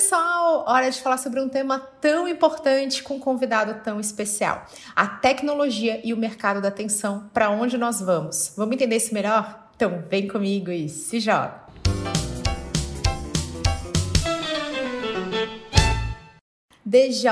pessoal, hora de falar sobre um tema tão importante com um convidado tão especial: a tecnologia e o mercado da atenção. Para onde nós vamos? Vamos entender isso melhor? Então, vem comigo e se joga. DJ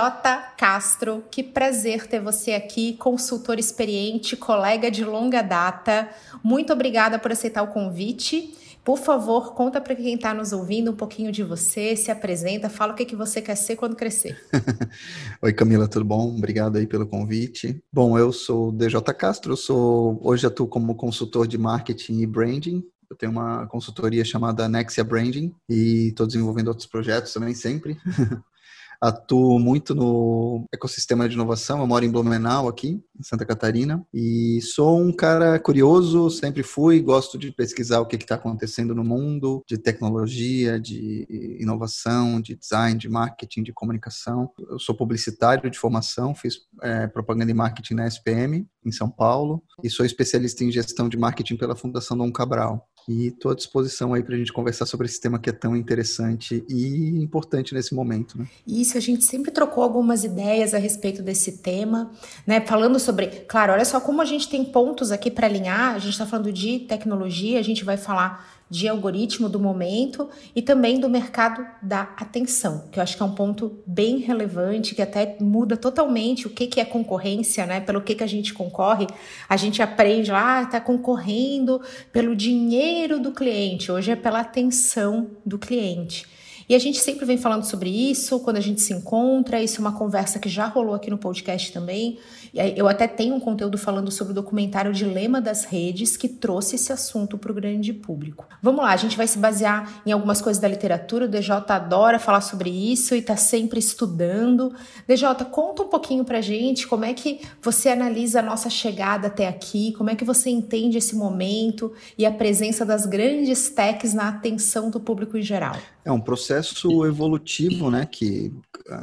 Castro, que prazer ter você aqui, consultor experiente, colega de longa data. Muito obrigada por aceitar o convite. Por favor, conta para quem está nos ouvindo um pouquinho de você, se apresenta, fala o que, que você quer ser quando crescer. Oi, Camila, tudo bom? Obrigado aí pelo convite. Bom, eu sou DJ Castro, sou, hoje atuo como consultor de marketing e branding. Eu tenho uma consultoria chamada Nexia Branding e estou desenvolvendo outros projetos também, sempre. atuo muito no ecossistema de inovação. Eu moro em Blumenau, aqui, em Santa Catarina, e sou um cara curioso, sempre fui, gosto de pesquisar o que está acontecendo no mundo, de tecnologia, de inovação, de design, de marketing, de comunicação. Eu sou publicitário de formação, fiz é, propaganda e marketing na SPM, em São Paulo, e sou especialista em gestão de marketing pela Fundação Dom Cabral. E estou à disposição aí para a gente conversar sobre esse tema que é tão interessante e importante nesse momento. Né? Isso, a gente sempre trocou algumas ideias a respeito desse tema, né? Falando sobre, claro, olha só como a gente tem pontos aqui para alinhar. A gente está falando de tecnologia, a gente vai falar de algoritmo do momento e também do mercado da atenção, que eu acho que é um ponto bem relevante, que até muda totalmente o que, que é concorrência, né? Pelo que, que a gente concorre. A gente aprende lá, ah, está concorrendo pelo dinheiro do cliente, hoje é pela atenção do cliente. E a gente sempre vem falando sobre isso quando a gente se encontra. Isso é uma conversa que já rolou aqui no podcast também. Eu até tenho um conteúdo falando sobre o documentário Dilema das Redes, que trouxe esse assunto para o grande público. Vamos lá, a gente vai se basear em algumas coisas da literatura. O DJ adora falar sobre isso e está sempre estudando. DJ, conta um pouquinho para gente como é que você analisa a nossa chegada até aqui, como é que você entende esse momento e a presença das grandes techs na atenção do público em geral. É um processo evolutivo, né, que ah,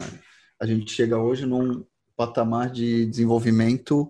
a gente chega hoje num patamar de desenvolvimento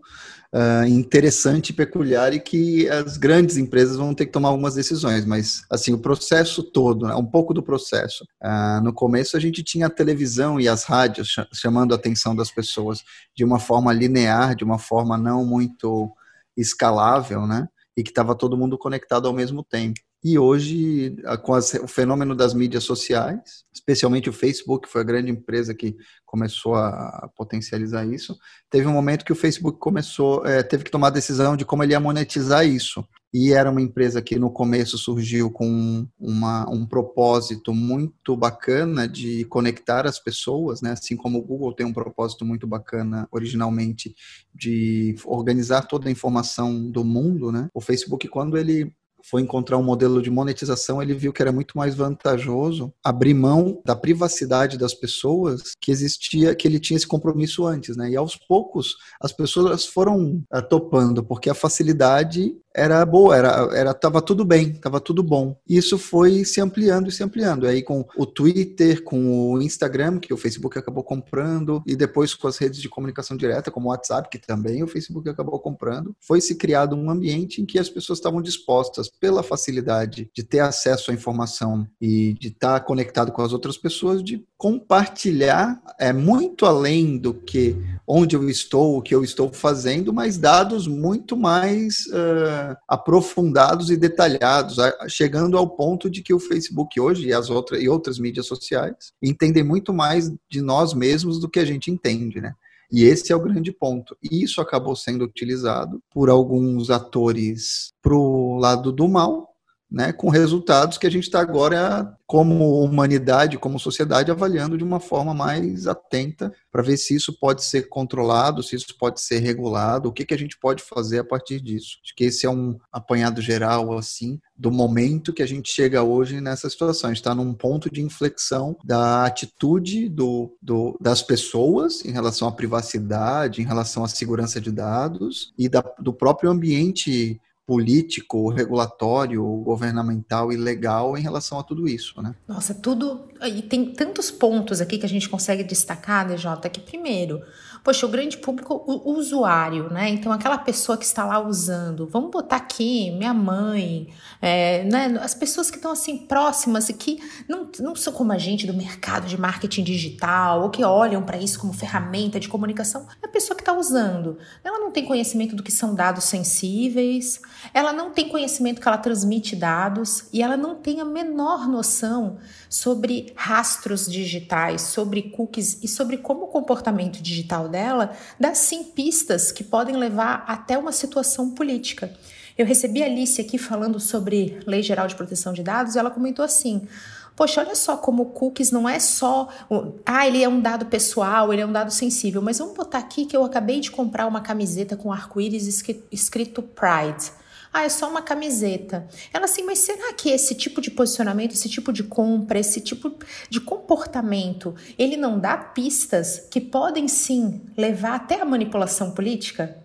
uh, interessante e peculiar e que as grandes empresas vão ter que tomar algumas decisões, mas assim o processo todo, né, um pouco do processo. Uh, no começo a gente tinha a televisão e as rádios chamando a atenção das pessoas de uma forma linear, de uma forma não muito escalável, né? E que estava todo mundo conectado ao mesmo tempo. E hoje, com as, o fenômeno das mídias sociais, especialmente o Facebook, foi a grande empresa que começou a potencializar isso, teve um momento que o Facebook começou, é, teve que tomar a decisão de como ele ia monetizar isso. E era uma empresa que no começo surgiu com uma, um propósito muito bacana de conectar as pessoas, né? assim como o Google tem um propósito muito bacana originalmente de organizar toda a informação do mundo. Né? O Facebook, quando ele foi encontrar um modelo de monetização, ele viu que era muito mais vantajoso abrir mão da privacidade das pessoas que existia, que ele tinha esse compromisso antes, né? E aos poucos as pessoas foram uh, topando, porque a facilidade era boa, era, era tava tudo bem, tava tudo bom. Isso foi se ampliando e se ampliando. Aí com o Twitter, com o Instagram, que o Facebook acabou comprando, e depois com as redes de comunicação direta, como o WhatsApp, que também o Facebook acabou comprando, foi se criado um ambiente em que as pessoas estavam dispostas, pela facilidade de ter acesso à informação e de estar conectado com as outras pessoas, de compartilhar é muito além do que onde eu estou, o que eu estou fazendo, mas dados muito mais uh, aprofundados e detalhados, chegando ao ponto de que o Facebook hoje e as outras e outras mídias sociais entendem muito mais de nós mesmos do que a gente entende, né? E esse é o grande ponto. E isso acabou sendo utilizado por alguns atores para o lado do mal, né, com resultados que a gente está agora, como humanidade, como sociedade, avaliando de uma forma mais atenta para ver se isso pode ser controlado, se isso pode ser regulado, o que, que a gente pode fazer a partir disso. Acho que esse é um apanhado geral, assim, do momento que a gente chega hoje nessa situação. A gente está num ponto de inflexão da atitude do, do, das pessoas em relação à privacidade, em relação à segurança de dados e da, do próprio ambiente político, regulatório, governamental e legal em relação a tudo isso, né? Nossa, tudo e tem tantos pontos aqui que a gente consegue destacar, DJ, que primeiro, Poxa, o grande público, o, usuário, né? Então, aquela pessoa que está lá usando, vamos botar aqui minha mãe, é, né? as pessoas que estão assim próximas e que não, não são como a gente do mercado de marketing digital ou que olham para isso como ferramenta de comunicação, é a pessoa que está usando. Ela não tem conhecimento do que são dados sensíveis, ela não tem conhecimento que ela transmite dados e ela não tem a menor noção sobre rastros digitais, sobre cookies e sobre como o comportamento digital dela dá sim pistas que podem levar até uma situação política. Eu recebi a Alice aqui falando sobre Lei Geral de Proteção de Dados e ela comentou assim: Poxa, olha só como cookies não é só. Ah, ele é um dado pessoal, ele é um dado sensível, mas vamos botar aqui que eu acabei de comprar uma camiseta com arco-íris escrito Pride. Ah, é só uma camiseta. Ela assim, mas será que esse tipo de posicionamento, esse tipo de compra, esse tipo de comportamento, ele não dá pistas que podem sim levar até a manipulação política?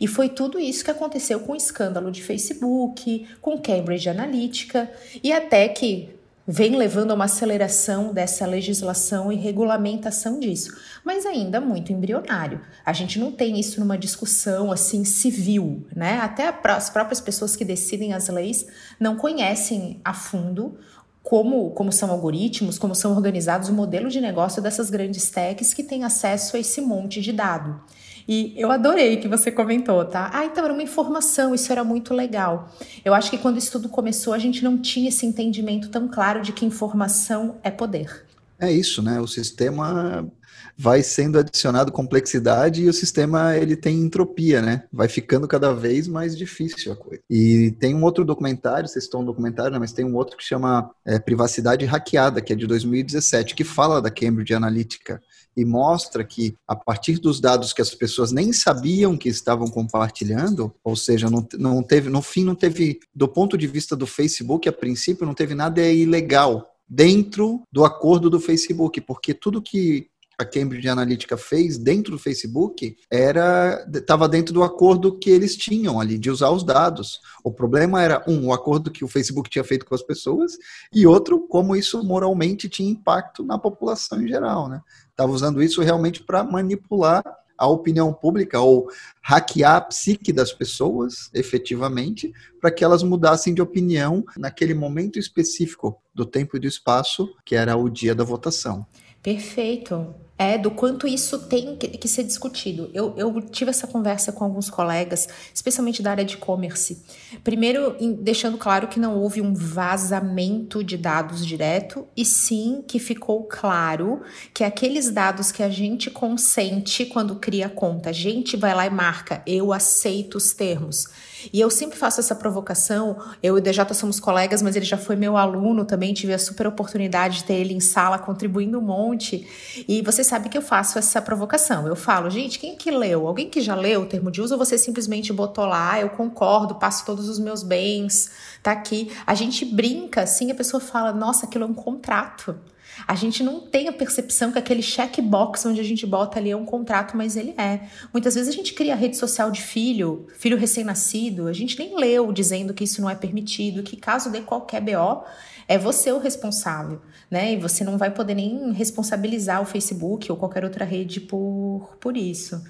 E foi tudo isso que aconteceu com o escândalo de Facebook, com Cambridge Analytica e até que vem levando a uma aceleração dessa legislação e regulamentação disso, mas ainda muito embrionário. A gente não tem isso numa discussão assim civil, né? Até as próprias pessoas que decidem as leis não conhecem a fundo como, como são algoritmos, como são organizados o modelo de negócio dessas grandes techs que têm acesso a esse monte de dado. E eu adorei que você comentou, tá? Ah, então era uma informação, isso era muito legal. Eu acho que quando isso tudo começou, a gente não tinha esse entendimento tão claro de que informação é poder. É isso, né? O sistema vai sendo adicionado complexidade e o sistema ele tem entropia, né? Vai ficando cada vez mais difícil a coisa. E tem um outro documentário, vocês estão um documentário, né? mas tem um outro que chama é, Privacidade Hackeada, que é de 2017, que fala da Cambridge Analytica e mostra que a partir dos dados que as pessoas nem sabiam que estavam compartilhando, ou seja, não, não teve, no fim não teve, do ponto de vista do Facebook, a princípio não teve nada ilegal dentro do acordo do Facebook, porque tudo que a Cambridge Analytica fez dentro do Facebook era estava dentro do acordo que eles tinham ali de usar os dados. O problema era um, o acordo que o Facebook tinha feito com as pessoas e outro como isso moralmente tinha impacto na população em geral, né? Estava usando isso realmente para manipular a opinião pública ou hackear a psique das pessoas, efetivamente, para que elas mudassem de opinião naquele momento específico do tempo e do espaço, que era o dia da votação. Perfeito. É, do quanto isso tem que, que ser discutido. Eu, eu, tive essa conversa com alguns colegas, especialmente da área de e-commerce. Primeiro, em, deixando claro que não houve um vazamento de dados direto, e sim que ficou claro que aqueles dados que a gente consente quando cria a conta, a gente vai lá e marca, eu aceito os termos e eu sempre faço essa provocação. Eu e o DJ somos colegas, mas ele já foi meu aluno também. Tive a super oportunidade de ter ele em sala contribuindo um monte. E você sabe que eu faço essa provocação. Eu falo, gente, quem que leu? Alguém que já leu o termo de uso ou você simplesmente botou lá, eu concordo, passo todos os meus bens, tá aqui. A gente brinca assim, a pessoa fala, nossa, aquilo é um contrato. A gente não tem a percepção que aquele checkbox onde a gente bota ali é um contrato, mas ele é. Muitas vezes a gente cria rede social de filho, filho recém-nascido, a gente nem leu dizendo que isso não é permitido, que caso dê qualquer BO, é você o responsável, né? E você não vai poder nem responsabilizar o Facebook ou qualquer outra rede por, por isso.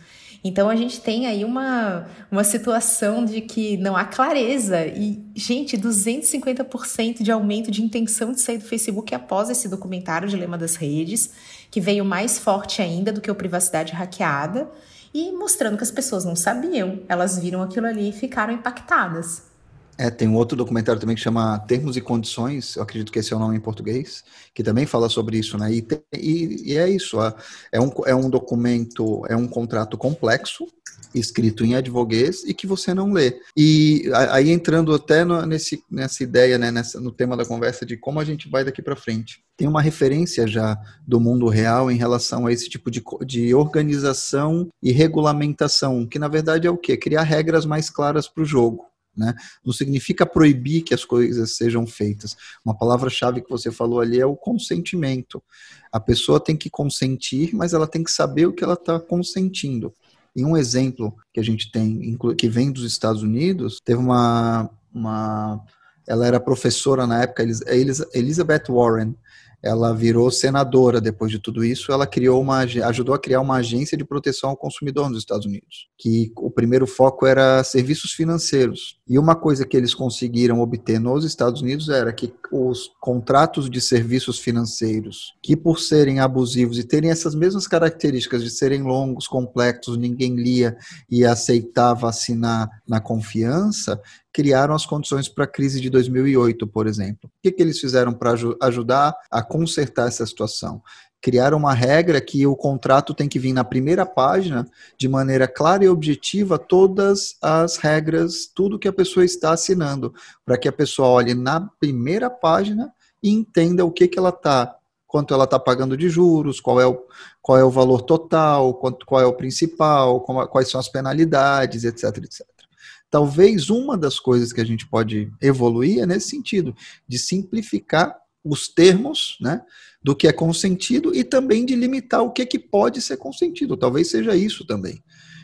Então a gente tem aí uma, uma situação de que não há clareza. E, gente, 250% de aumento de intenção de sair do Facebook após esse documentário Dilema das Redes, que veio mais forte ainda do que o Privacidade Hackeada, e mostrando que as pessoas não sabiam, elas viram aquilo ali e ficaram impactadas. É, tem um outro documentário também que chama Termos e Condições, eu acredito que esse é o nome em português, que também fala sobre isso, né? E, e, e é isso, é um, é um documento, é um contrato complexo, escrito em advoguês e que você não lê. E aí entrando até no, nesse, nessa ideia, né, nessa, no tema da conversa de como a gente vai daqui para frente. Tem uma referência já do mundo real em relação a esse tipo de, de organização e regulamentação, que na verdade é o quê? Criar regras mais claras para o jogo. Né? Não significa proibir que as coisas sejam feitas. Uma palavra-chave que você falou ali é o consentimento. A pessoa tem que consentir, mas ela tem que saber o que ela está consentindo. E um exemplo que a gente tem, que vem dos Estados Unidos, teve uma, uma ela era professora na época, Elizabeth Warren, ela virou senadora depois de tudo isso. Ela criou uma, ajudou a criar uma agência de proteção ao consumidor nos Estados Unidos, que o primeiro foco era serviços financeiros. E uma coisa que eles conseguiram obter nos Estados Unidos era que os contratos de serviços financeiros, que por serem abusivos e terem essas mesmas características de serem longos, complexos, ninguém lia e aceitava assinar na confiança, criaram as condições para a crise de 2008, por exemplo. O que, que eles fizeram para ajudar a consertar essa situação? Criaram uma regra que o contrato tem que vir na primeira página, de maneira clara e objetiva, todas as regras, tudo que a pessoa está assinando, para que a pessoa olhe na primeira página e entenda o que, que ela está quanto ela está pagando de juros, qual é o, qual é o valor total, quanto, qual é o principal, quais são as penalidades, etc, etc. Talvez uma das coisas que a gente pode evoluir é nesse sentido, de simplificar os termos, né, do que é consentido e também de limitar o que, que pode ser consentido. Talvez seja isso também.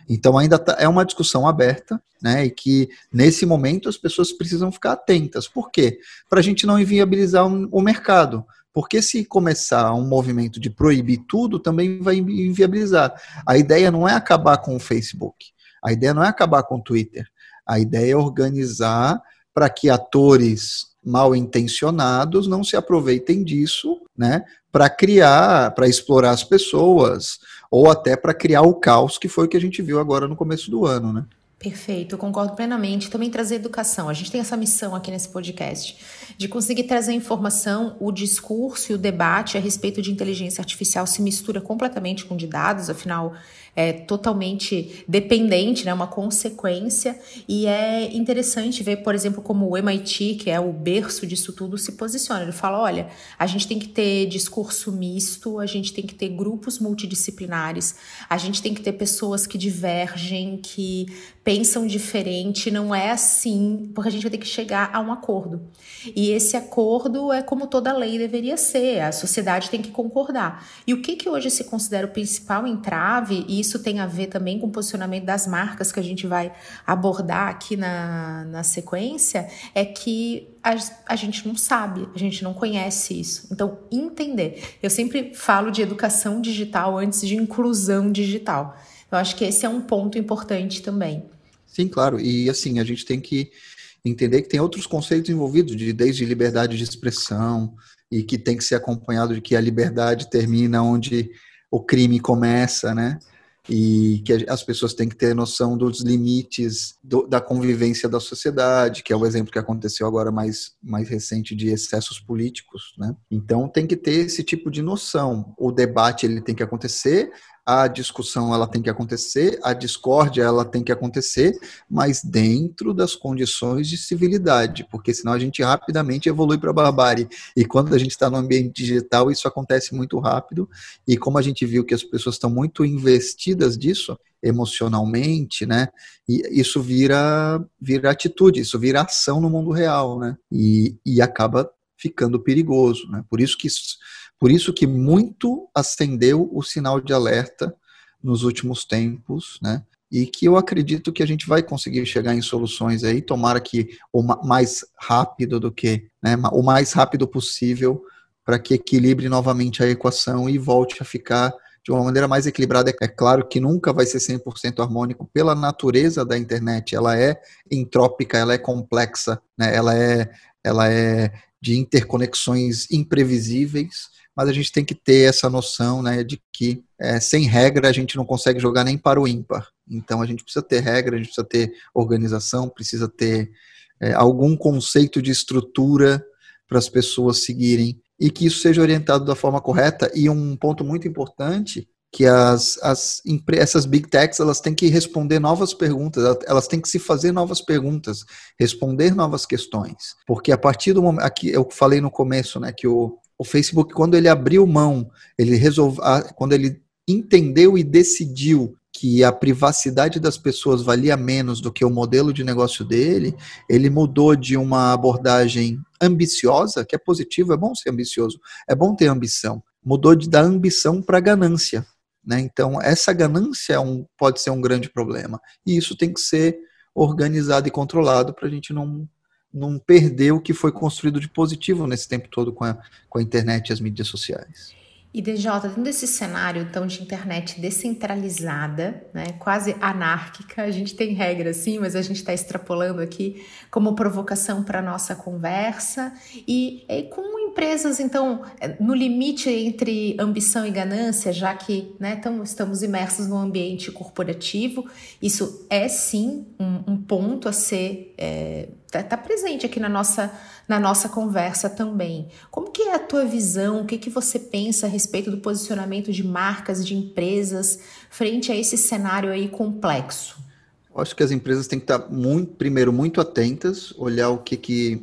Então ainda tá, é uma discussão aberta, né? E que nesse momento as pessoas precisam ficar atentas. Por quê? Para a gente não inviabilizar o mercado. Porque se começar um movimento de proibir tudo, também vai inviabilizar. A ideia não é acabar com o Facebook. A ideia não é acabar com o Twitter. A ideia é organizar para que atores mal intencionados não se aproveitem disso, né, para criar, para explorar as pessoas, ou até para criar o caos que foi o que a gente viu agora no começo do ano, né? Perfeito, eu concordo plenamente. Também trazer educação. A gente tem essa missão aqui nesse podcast de conseguir trazer informação, o discurso e o debate a respeito de inteligência artificial se mistura completamente com de dados, afinal é totalmente dependente, né, uma consequência, e é interessante ver, por exemplo, como o MIT, que é o berço disso tudo, se posiciona. Ele fala: olha, a gente tem que ter discurso misto, a gente tem que ter grupos multidisciplinares, a gente tem que ter pessoas que divergem, que pensam diferente, não é assim, porque a gente vai ter que chegar a um acordo. E esse acordo é como toda lei deveria ser, a sociedade tem que concordar. E o que, que hoje se considera o principal entrave, e isso tem a ver também com o posicionamento das marcas que a gente vai abordar aqui na, na sequência, é que a, a gente não sabe, a gente não conhece isso. Então, entender. Eu sempre falo de educação digital antes de inclusão digital. Eu acho que esse é um ponto importante também. Sim, claro. E assim, a gente tem que entender que tem outros conceitos envolvidos, de, desde liberdade de expressão, e que tem que ser acompanhado de que a liberdade termina onde o crime começa, né? E que as pessoas têm que ter noção dos limites do, da convivência da sociedade, que é o exemplo que aconteceu agora mais, mais recente de excessos políticos, né? Então tem que ter esse tipo de noção. O debate ele tem que acontecer, a discussão ela tem que acontecer, a discórdia ela tem que acontecer, mas dentro das condições de civilidade, porque senão a gente rapidamente evolui para a barbárie. E quando a gente está no ambiente digital, isso acontece muito rápido. E como a gente viu que as pessoas estão muito investidas disso, emocionalmente, né? E isso vira, vira atitude, isso vira ação no mundo real, né? E, e acaba ficando perigoso, né? Por isso que por isso que muito acendeu o sinal de alerta nos últimos tempos, né? E que eu acredito que a gente vai conseguir chegar em soluções aí, tomara que o mais rápido do que, né, o mais rápido possível, para que equilibre novamente a equação e volte a ficar de uma maneira mais equilibrada. É claro que nunca vai ser 100% harmônico pela natureza da internet, ela é entrópica, ela é complexa, né? ela, é, ela é de interconexões imprevisíveis, mas a gente tem que ter essa noção né, de que é, sem regra a gente não consegue jogar nem para o ímpar. Então a gente precisa ter regra, a gente precisa ter organização, precisa ter é, algum conceito de estrutura para as pessoas seguirem e que isso seja orientado da forma correta. E um ponto muito importante que as, as essas big techs elas têm que responder novas perguntas, elas têm que se fazer novas perguntas, responder novas questões, porque a partir do momento aqui eu falei no começo, né, que o, o Facebook, quando ele abriu mão, ele resolveu, quando ele entendeu e decidiu que a privacidade das pessoas valia menos do que o modelo de negócio dele, ele mudou de uma abordagem ambiciosa, que é positivo, é bom ser ambicioso, é bom ter ambição, mudou de, da ambição para ganância. Né? Então, essa ganância é um, pode ser um grande problema. E isso tem que ser organizado e controlado para a gente não não perder o que foi construído de positivo nesse tempo todo com a, com a internet e as mídias sociais. E DJ, dentro desse cenário então de internet descentralizada, né, quase anárquica, a gente tem regras sim, mas a gente está extrapolando aqui como provocação para nossa conversa e, e, com empresas então no limite entre ambição e ganância, já que né, tamo, estamos imersos no ambiente corporativo, isso é sim um, um ponto a ser é, tá, tá presente aqui na nossa na nossa conversa também. Como que é a tua visão? O que que você pensa a respeito do posicionamento de marcas, de empresas frente a esse cenário aí complexo? Eu acho que as empresas têm que estar muito, primeiro muito atentas, olhar o que que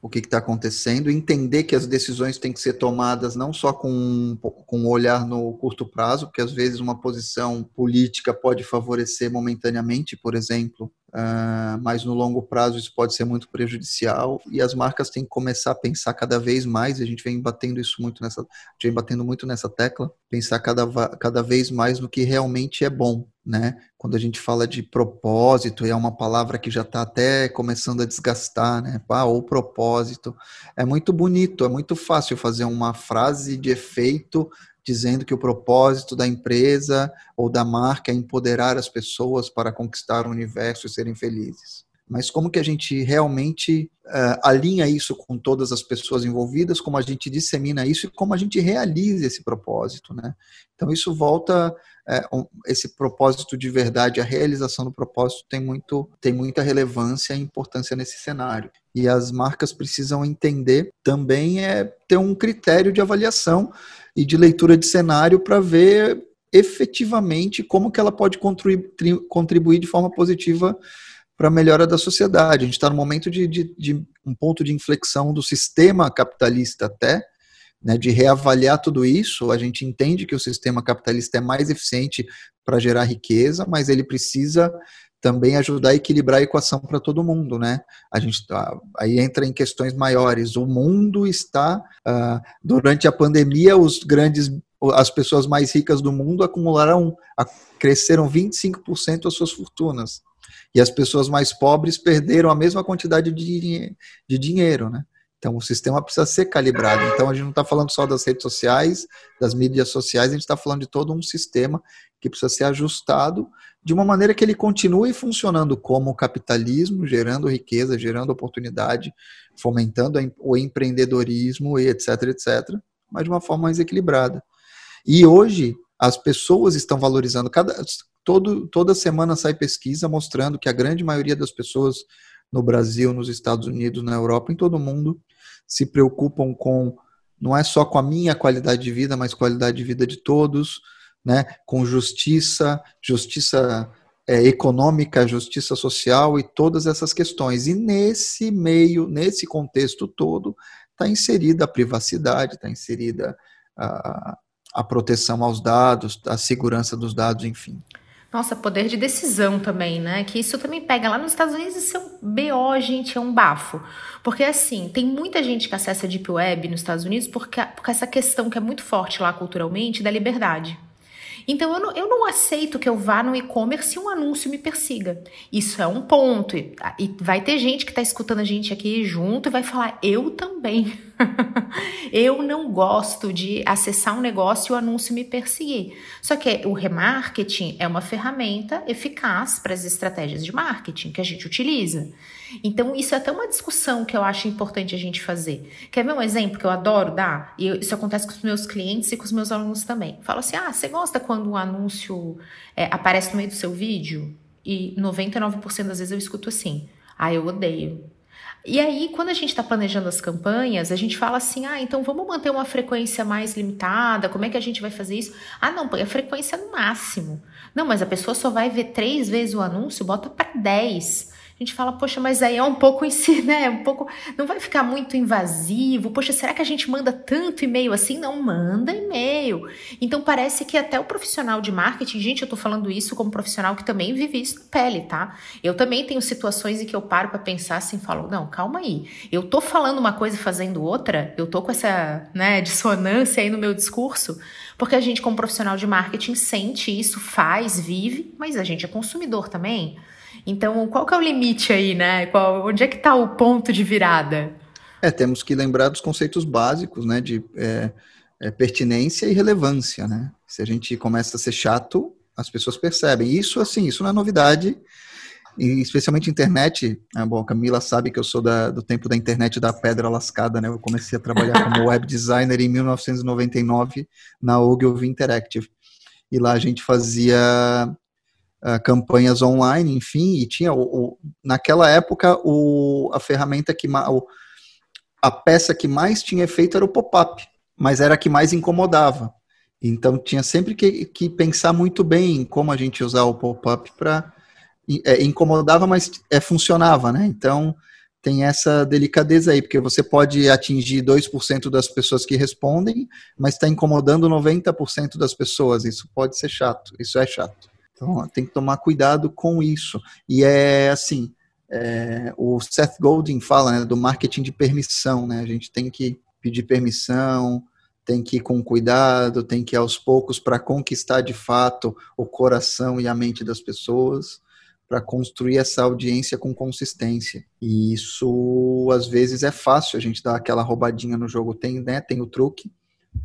o que está acontecendo, entender que as decisões têm que ser tomadas não só com, com um olhar no curto prazo, porque às vezes uma posição política pode favorecer momentaneamente, por exemplo, Uh, mas no longo prazo isso pode ser muito prejudicial e as marcas têm que começar a pensar cada vez mais, a gente vem batendo isso muito nessa, vem batendo muito nessa tecla, pensar cada, cada vez mais no que realmente é bom, né? Quando a gente fala de propósito, e é uma palavra que já está até começando a desgastar, né? Ah, ou propósito, é muito bonito, é muito fácil fazer uma frase de efeito dizendo que o propósito da empresa ou da marca é empoderar as pessoas para conquistar o universo e serem felizes. Mas como que a gente realmente uh, alinha isso com todas as pessoas envolvidas, como a gente dissemina isso e como a gente realiza esse propósito, né? Então isso volta uh, esse propósito de verdade, a realização do propósito tem muito tem muita relevância e importância nesse cenário. E as marcas precisam entender também é ter um critério de avaliação e de leitura de cenário para ver efetivamente como que ela pode contribuir de forma positiva para a melhora da sociedade. A gente está no momento de, de, de, um ponto de inflexão do sistema capitalista até, né, de reavaliar tudo isso. A gente entende que o sistema capitalista é mais eficiente para gerar riqueza, mas ele precisa também ajudar a equilibrar a equação para todo mundo, né? A gente tá, aí entra em questões maiores. O mundo está uh, durante a pandemia, os grandes, as pessoas mais ricas do mundo acumularam, cresceram 25% as suas fortunas e as pessoas mais pobres perderam a mesma quantidade de, de dinheiro, né? Então, o sistema precisa ser calibrado. Então, a gente não está falando só das redes sociais, das mídias sociais, a gente está falando de todo um sistema que precisa ser ajustado de uma maneira que ele continue funcionando como capitalismo, gerando riqueza, gerando oportunidade, fomentando o empreendedorismo e etc, etc, mas de uma forma mais equilibrada. E hoje, as pessoas estão valorizando, cada, todo, toda semana sai pesquisa mostrando que a grande maioria das pessoas no Brasil, nos Estados Unidos, na Europa, em todo mundo, se preocupam com não é só com a minha qualidade de vida, mas qualidade de vida de todos, né? Com justiça, justiça é, econômica, justiça social e todas essas questões. E nesse meio, nesse contexto todo, está inserida a privacidade, está inserida a, a proteção aos dados, a segurança dos dados, enfim. Nossa, poder de decisão também, né? Que isso também pega lá nos Estados Unidos, isso é um BO, gente, é um bafo. Porque assim, tem muita gente que acessa a Deep Web nos Estados Unidos porque, porque essa questão que é muito forte lá culturalmente da liberdade. Então eu não, eu não aceito que eu vá no e-commerce e um anúncio me persiga. Isso é um ponto. E, e vai ter gente que está escutando a gente aqui junto e vai falar, eu também. eu não gosto de acessar um negócio e o anúncio me perseguir. Só que o remarketing é uma ferramenta eficaz para as estratégias de marketing que a gente utiliza. Então, isso é até uma discussão que eu acho importante a gente fazer. Quer ver um exemplo que eu adoro dar? E isso acontece com os meus clientes e com os meus alunos também. Falo assim: ah, você gosta quando um anúncio é, aparece no meio do seu vídeo? E 99% das vezes eu escuto assim: ah, eu odeio. E aí, quando a gente está planejando as campanhas, a gente fala assim: ah, então vamos manter uma frequência mais limitada, como é que a gente vai fazer isso? Ah, não, põe a frequência no máximo. Não, mas a pessoa só vai ver três vezes o anúncio, bota para 10 a gente fala, poxa, mas aí é um pouco em si, né? Um pouco. Não vai ficar muito invasivo. Poxa, será que a gente manda tanto e-mail assim? Não, manda e-mail. Então parece que até o profissional de marketing, gente, eu tô falando isso como profissional que também vive isso na pele, tá? Eu também tenho situações em que eu paro para pensar assim, falo, não, calma aí. Eu tô falando uma coisa e fazendo outra, eu tô com essa, né, dissonância aí no meu discurso, porque a gente, como profissional de marketing, sente isso, faz, vive, mas a gente é consumidor também. Então, qual que é o limite aí, né? Qual, onde é que está o ponto de virada? É, temos que lembrar dos conceitos básicos, né, de é, é, pertinência e relevância, né? Se a gente começa a ser chato, as pessoas percebem. Isso, assim, isso não é novidade, e especialmente internet. Né? Bom, a Camila sabe que eu sou da, do tempo da internet da pedra lascada, né? Eu comecei a trabalhar como web designer em 1999 na Ogilvy Interactive. E lá a gente fazia uh, campanhas online, enfim, e tinha, o, o, naquela época, o, a ferramenta que, o, a peça que mais tinha efeito era o pop-up, mas era a que mais incomodava. Então tinha sempre que, que pensar muito bem em como a gente usar o pop-up para é, incomodava, mas é, funcionava, né? Então tem essa delicadeza aí, porque você pode atingir 2% das pessoas que respondem, mas está incomodando 90% das pessoas. Isso pode ser chato, isso é chato. Então tem que tomar cuidado com isso. E é assim, é, o Seth Godin fala né, do marketing de permissão, né? A gente tem que pedir permissão, tem que ir com cuidado, tem que ir aos poucos para conquistar de fato o coração e a mente das pessoas, para construir essa audiência com consistência. E isso às vezes é fácil, a gente dá aquela roubadinha no jogo, tem, né, tem o truque,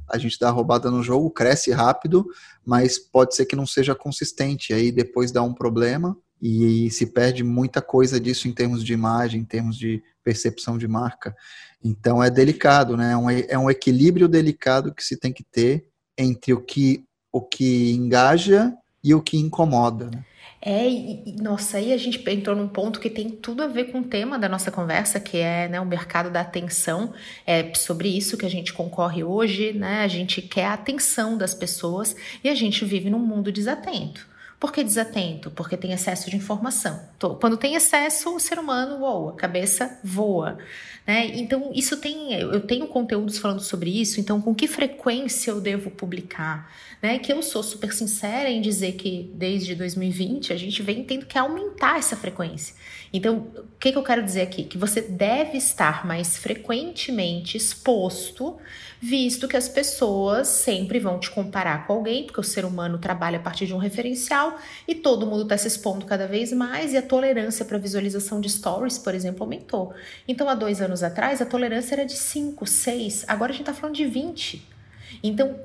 a gente dá roubada no jogo, cresce rápido, mas pode ser que não seja consistente, aí depois dá um problema e se perde muita coisa disso em termos de imagem, em termos de percepção de marca. Então é delicado, né? É um é equilíbrio delicado que se tem que ter entre o que, o que engaja e o que incomoda. Né? É, e, nossa, aí a gente entrou num ponto que tem tudo a ver com o tema da nossa conversa, que é né, o mercado da atenção. É sobre isso que a gente concorre hoje, né? A gente quer a atenção das pessoas e a gente vive num mundo desatento. Por que desatento? Porque tem excesso de informação. Quando tem excesso, o ser humano voa, a cabeça voa. Né? Então, isso tem. Eu tenho conteúdos falando sobre isso, então, com que frequência eu devo publicar? Né? Que eu sou super sincera em dizer que desde 2020 a gente vem tendo que aumentar essa frequência. Então, o que, que eu quero dizer aqui? Que você deve estar mais frequentemente exposto visto que as pessoas sempre vão te comparar com alguém, porque o ser humano trabalha a partir de um referencial e todo mundo está se expondo cada vez mais e a tolerância para visualização de stories, por exemplo, aumentou. Então, há dois anos atrás, a tolerância era de 5, 6, agora a gente está falando de 20. Então,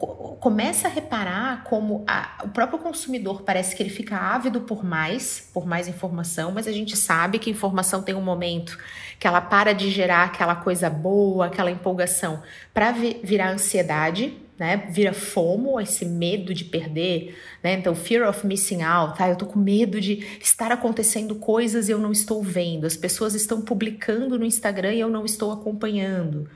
começa a reparar como a, o próprio consumidor parece que ele fica ávido por mais, por mais informação, mas a gente sabe que informação tem um momento que ela para de gerar aquela coisa boa, aquela empolgação, para virar ansiedade, né? Vira fomo, esse medo de perder, né? Então, fear of missing out, tá? Eu tô com medo de estar acontecendo coisas e eu não estou vendo. As pessoas estão publicando no Instagram e eu não estou acompanhando.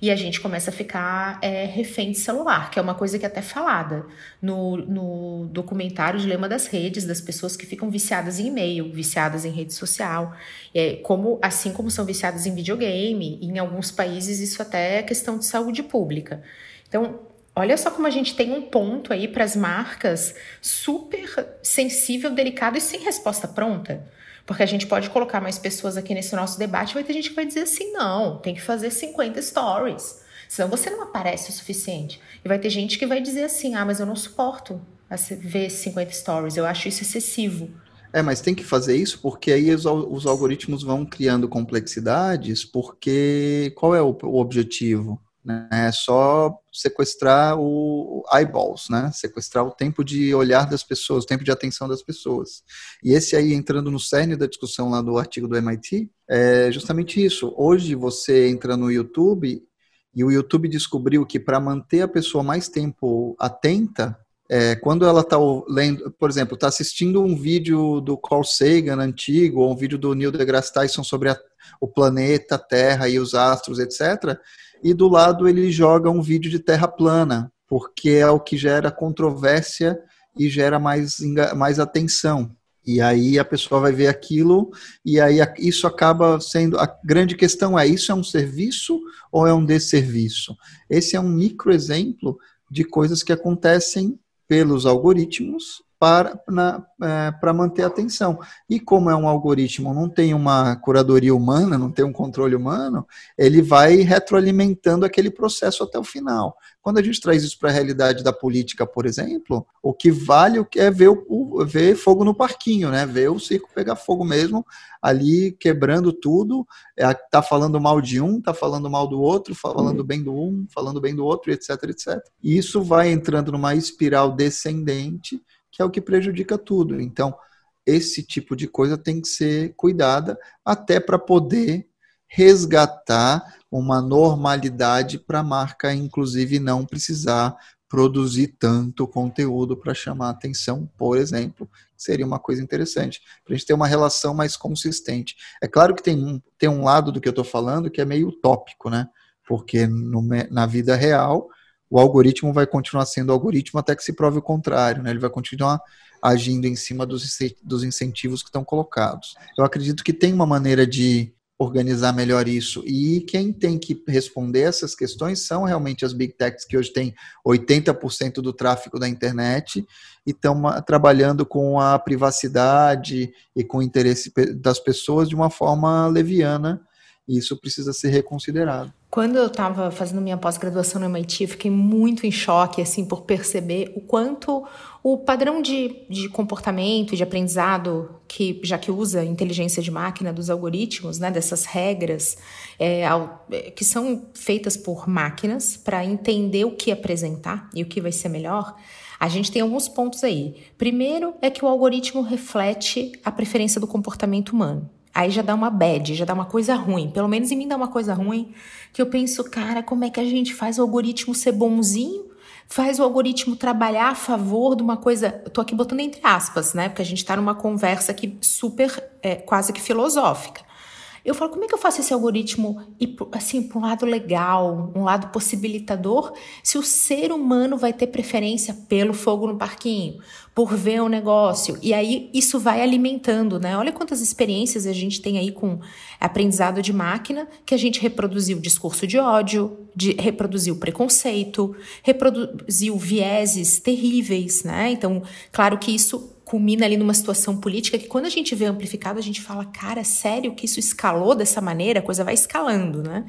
E a gente começa a ficar é, refém de celular, que é uma coisa que é até falada no, no documentário Dilema das Redes, das pessoas que ficam viciadas em e-mail, viciadas em rede social, é, como assim como são viciadas em videogame, em alguns países isso até é questão de saúde pública. Então, Olha só como a gente tem um ponto aí para as marcas super sensível, delicado e sem resposta pronta. Porque a gente pode colocar mais pessoas aqui nesse nosso debate, vai ter gente que vai dizer assim: não, tem que fazer 50 stories. Senão você não aparece o suficiente. E vai ter gente que vai dizer assim: ah, mas eu não suporto ver 50 stories, eu acho isso excessivo. É, mas tem que fazer isso porque aí os, os algoritmos vão criando complexidades, porque qual é o, o objetivo? Né? É só sequestrar o eyeballs, né? Sequestrar o tempo de olhar das pessoas, o tempo de atenção das pessoas. E esse aí, entrando no cerne da discussão lá do artigo do MIT, é justamente isso. Hoje você entra no YouTube e o YouTube descobriu que para manter a pessoa mais tempo atenta, é, quando ela está lendo, por exemplo, está assistindo um vídeo do Carl Sagan antigo, ou um vídeo do Neil deGrasse Tyson sobre a, o planeta, a Terra e os astros, etc., e do lado ele joga um vídeo de terra plana, porque é o que gera controvérsia e gera mais, mais atenção. E aí a pessoa vai ver aquilo e aí isso acaba sendo a grande questão é isso é um serviço ou é um desserviço? Esse é um micro exemplo de coisas que acontecem pelos algoritmos para, é, para manter a atenção. E como é um algoritmo, não tem uma curadoria humana, não tem um controle humano, ele vai retroalimentando aquele processo até o final. Quando a gente traz isso para a realidade da política, por exemplo, o que vale é ver, o, ver fogo no parquinho, né? Ver o circo pegar fogo mesmo, ali quebrando tudo, é, tá falando mal de um, tá falando mal do outro, falando bem do um, falando bem do outro, etc, etc. E isso vai entrando numa espiral descendente, que é o que prejudica tudo. Então, esse tipo de coisa tem que ser cuidada até para poder resgatar uma normalidade para a marca, inclusive, não precisar produzir tanto conteúdo para chamar atenção, por exemplo, seria uma coisa interessante, para a gente ter uma relação mais consistente. É claro que tem um, tem um lado do que eu estou falando que é meio utópico, né? Porque no, na vida real, o algoritmo vai continuar sendo algoritmo até que se prove o contrário, né? Ele vai continuar agindo em cima dos, dos incentivos que estão colocados. Eu acredito que tem uma maneira de organizar melhor isso. E quem tem que responder essas questões são realmente as big techs, que hoje têm 80% do tráfego da internet e estão trabalhando com a privacidade e com o interesse das pessoas de uma forma leviana. E isso precisa ser reconsiderado. Quando eu estava fazendo minha pós-graduação no MIT, fiquei muito em choque, assim, por perceber o quanto o padrão de, de comportamento e de aprendizado, que já que usa inteligência de máquina dos algoritmos, né, dessas regras, é, é que são feitas por máquinas para entender o que apresentar e o que vai ser melhor, a gente tem alguns pontos aí. Primeiro é que o algoritmo reflete a preferência do comportamento humano. Aí já dá uma bad, já dá uma coisa ruim. Pelo menos em mim dá uma coisa ruim, que eu penso, cara, como é que a gente faz o algoritmo ser bonzinho? Faz o algoritmo trabalhar a favor de uma coisa. Eu tô aqui botando entre aspas, né? Porque a gente tá numa conversa aqui super, é, quase que filosófica. Eu falo, como é que eu faço esse algoritmo ir assim, para um lado legal, um lado possibilitador, se o ser humano vai ter preferência pelo fogo no parquinho, por ver um negócio? E aí isso vai alimentando, né? Olha quantas experiências a gente tem aí com aprendizado de máquina, que a gente reproduziu discurso de ódio, de, reproduziu preconceito, reproduziu vieses terríveis, né? Então, claro que isso culmina ali numa situação política que quando a gente vê amplificado, a gente fala, cara, sério que isso escalou dessa maneira? A coisa vai escalando, né?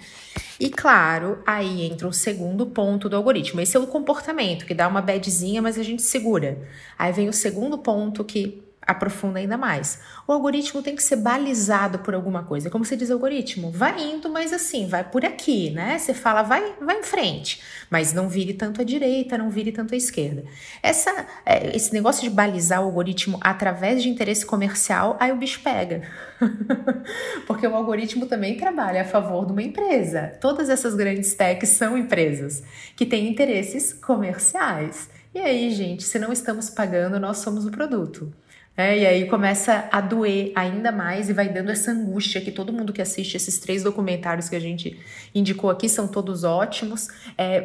E claro, aí entra o segundo ponto do algoritmo. Esse é o comportamento, que dá uma badzinha, mas a gente segura. Aí vem o segundo ponto que aprofunda ainda mais. O algoritmo tem que ser balizado por alguma coisa. Como você diz algoritmo? Vai indo, mas assim, vai por aqui, né? Você fala, vai, vai em frente, mas não vire tanto à direita, não vire tanto à esquerda. Essa, é, esse negócio de balizar o algoritmo através de interesse comercial, aí o bicho pega. Porque o algoritmo também trabalha a favor de uma empresa. Todas essas grandes techs são empresas que têm interesses comerciais. E aí, gente, se não estamos pagando, nós somos o produto. É, e aí começa a doer ainda mais e vai dando essa angústia que todo mundo que assiste esses três documentários que a gente indicou aqui são todos ótimos. É,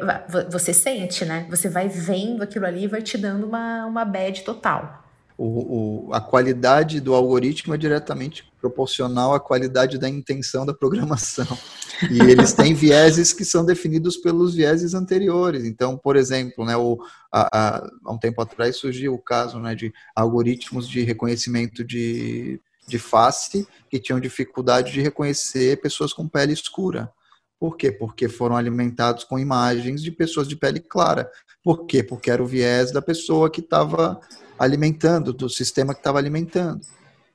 você sente, né? Você vai vendo aquilo ali e vai te dando uma, uma bad total o, o, a qualidade do algoritmo é diretamente proporcional à qualidade da intenção da programação. E eles têm vieses que são definidos pelos vieses anteriores. Então, por exemplo, né, o, a, a, há um tempo atrás surgiu o caso né, de algoritmos de reconhecimento de, de face que tinham dificuldade de reconhecer pessoas com pele escura. Por quê? Porque foram alimentados com imagens de pessoas de pele clara. Por quê? Porque era o viés da pessoa que estava alimentando, do sistema que estava alimentando.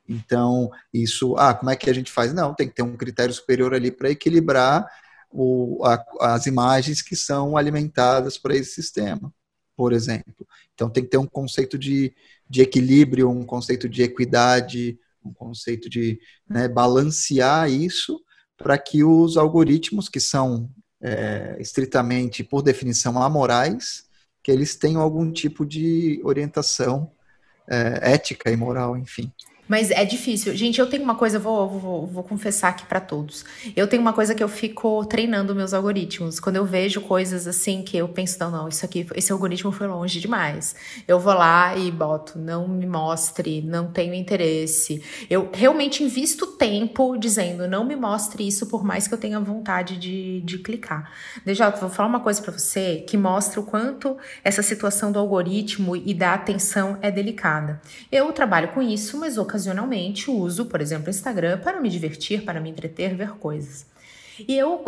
Então, isso, ah, como é que a gente faz? Não, tem que ter um critério superior ali para equilibrar o, a, as imagens que são alimentadas para esse sistema, por exemplo. Então, tem que ter um conceito de, de equilíbrio, um conceito de equidade, um conceito de né, balancear isso para que os algoritmos, que são é, estritamente, por definição, amorais, que eles tenham algum tipo de orientação é, ética e moral, enfim. Mas é difícil. Gente, eu tenho uma coisa, vou, vou, vou confessar aqui para todos. Eu tenho uma coisa que eu fico treinando meus algoritmos. Quando eu vejo coisas assim que eu penso, não, não, isso aqui, esse algoritmo foi longe demais. Eu vou lá e boto, não me mostre, não tenho interesse. Eu realmente invisto tempo dizendo, não me mostre isso por mais que eu tenha vontade de, de clicar. Deixa vou falar uma coisa para você que mostra o quanto essa situação do algoritmo e da atenção é delicada. Eu trabalho com isso, mas ocasionalmente ocasionalmente uso, por exemplo, o Instagram para me divertir, para me entreter, ver coisas. E eu,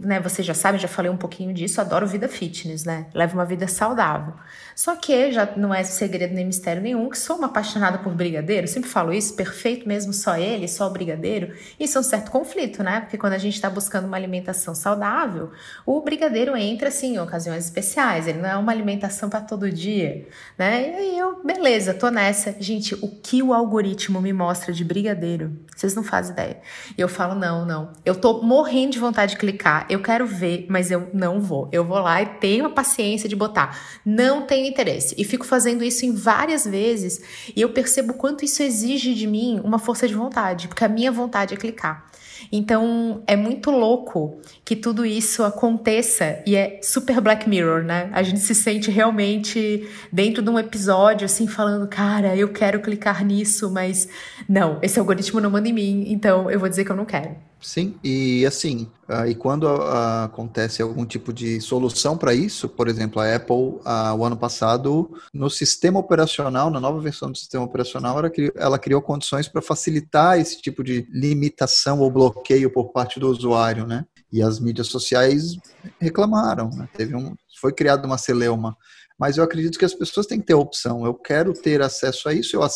né, você já sabe, já falei um pouquinho disso, adoro vida fitness, né? Levo uma vida saudável. Só que já não é segredo nem mistério nenhum que sou uma apaixonada por brigadeiro, sempre falo isso, perfeito mesmo, só ele, só o brigadeiro. Isso é um certo conflito, né? Porque quando a gente está buscando uma alimentação saudável, o brigadeiro entra assim em ocasiões especiais, ele não é uma alimentação para todo dia, né? E aí eu, beleza, tô nessa. Gente, o que o algoritmo me mostra de brigadeiro, vocês não fazem ideia. E eu falo, não, não. Eu tô morrendo de vontade de clicar, eu quero ver, mas eu não vou. Eu vou lá e tenho a paciência de botar. Não tenho interesse. E fico fazendo isso em várias vezes e eu percebo quanto isso exige de mim uma força de vontade, porque a minha vontade é clicar. Então é muito louco que tudo isso aconteça e é super Black Mirror, né? A gente se sente realmente dentro de um episódio assim falando, cara, eu quero clicar nisso, mas não, esse algoritmo não manda em mim, então eu vou dizer que eu não quero. Sim, e assim, uh, e quando uh, acontece algum tipo de solução para isso, por exemplo, a Apple, uh, o ano passado, no sistema operacional, na nova versão do sistema operacional, ela, ela criou condições para facilitar esse tipo de limitação ou bloqueio por parte do usuário, né? E as mídias sociais reclamaram, né? Teve um, foi criada uma celeuma mas eu acredito que as pessoas têm que ter opção. Eu quero ter acesso a isso, eu,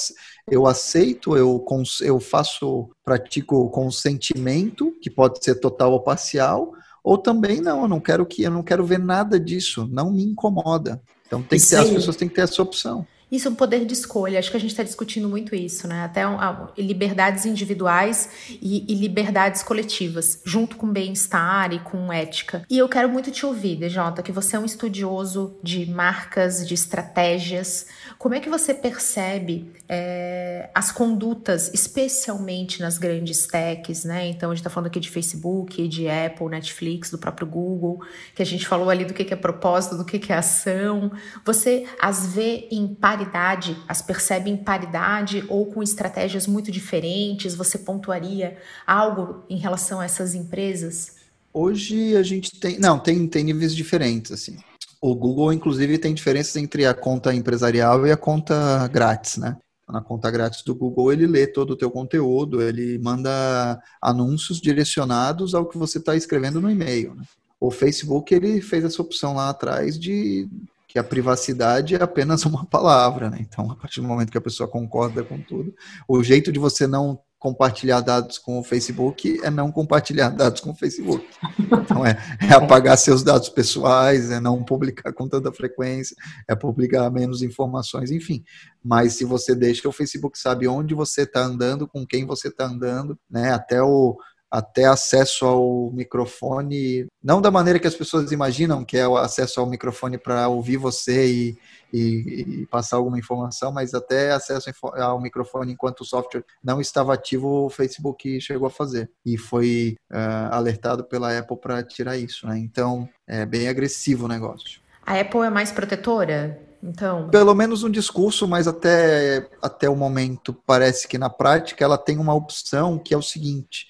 eu aceito, eu, eu faço, pratico consentimento, que pode ser total ou parcial, ou também não, eu não quero que eu não quero ver nada disso, não me incomoda. Então tem que ter, as pessoas têm que ter essa opção. Isso é um poder de escolha. Acho que a gente está discutindo muito isso, né? Até um, liberdades individuais e, e, liberdades coletivas, junto com bem-estar e com ética. E eu quero muito te ouvir, DJ, que você é um estudioso de marcas, de estratégias. Como é que você percebe é, as condutas, especialmente nas grandes techs, né? Então a gente está falando aqui de Facebook, de Apple, Netflix, do próprio Google, que a gente falou ali do que, que é propósito, do que, que é ação. Você as vê em paridade, as percebe em paridade ou com estratégias muito diferentes? Você pontuaria algo em relação a essas empresas? Hoje a gente tem, não, tem, tem níveis diferentes assim. O Google, inclusive, tem diferenças entre a conta empresarial e a conta grátis, né? Na conta grátis do Google, ele lê todo o teu conteúdo, ele manda anúncios direcionados ao que você está escrevendo no e-mail. Né? O Facebook, ele fez essa opção lá atrás de que a privacidade é apenas uma palavra, né? Então, a partir do momento que a pessoa concorda com tudo, o jeito de você não compartilhar dados com o Facebook é não compartilhar dados com o Facebook. Então, é, é apagar seus dados pessoais, é não publicar com tanta frequência, é publicar menos informações, enfim. Mas se você deixa, o Facebook sabe onde você está andando, com quem você está andando, né? Até o até acesso ao microfone, não da maneira que as pessoas imaginam, que é o acesso ao microfone para ouvir você e, e, e, passar alguma informação, mas até acesso ao microfone enquanto o software não estava ativo, o Facebook chegou a fazer. E foi uh, alertado pela Apple para tirar isso. Né? Então, é bem agressivo o negócio. A Apple é mais protetora? Então. Pelo menos um discurso, mas até, até o momento parece que na prática ela tem uma opção que é o seguinte: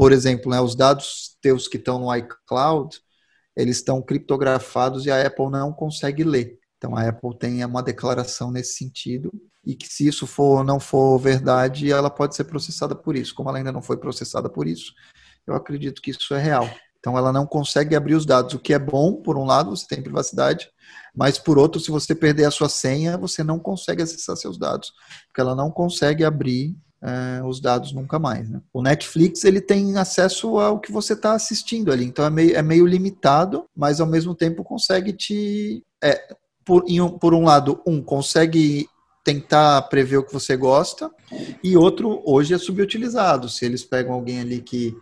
por exemplo, né, os dados teus que estão no iCloud, eles estão criptografados e a Apple não consegue ler. Então a Apple tem uma declaração nesse sentido e que se isso for não for verdade, ela pode ser processada por isso. Como ela ainda não foi processada por isso, eu acredito que isso é real. Então ela não consegue abrir os dados, o que é bom, por um lado, você tem privacidade, mas por outro, se você perder a sua senha, você não consegue acessar seus dados, porque ela não consegue abrir é, os dados nunca mais. Né? O Netflix ele tem acesso ao que você está assistindo ali, então é meio, é meio limitado, mas ao mesmo tempo consegue te. É, por, um, por um lado, um, consegue tentar prever o que você gosta, e outro, hoje é subutilizado. Se eles pegam alguém ali que.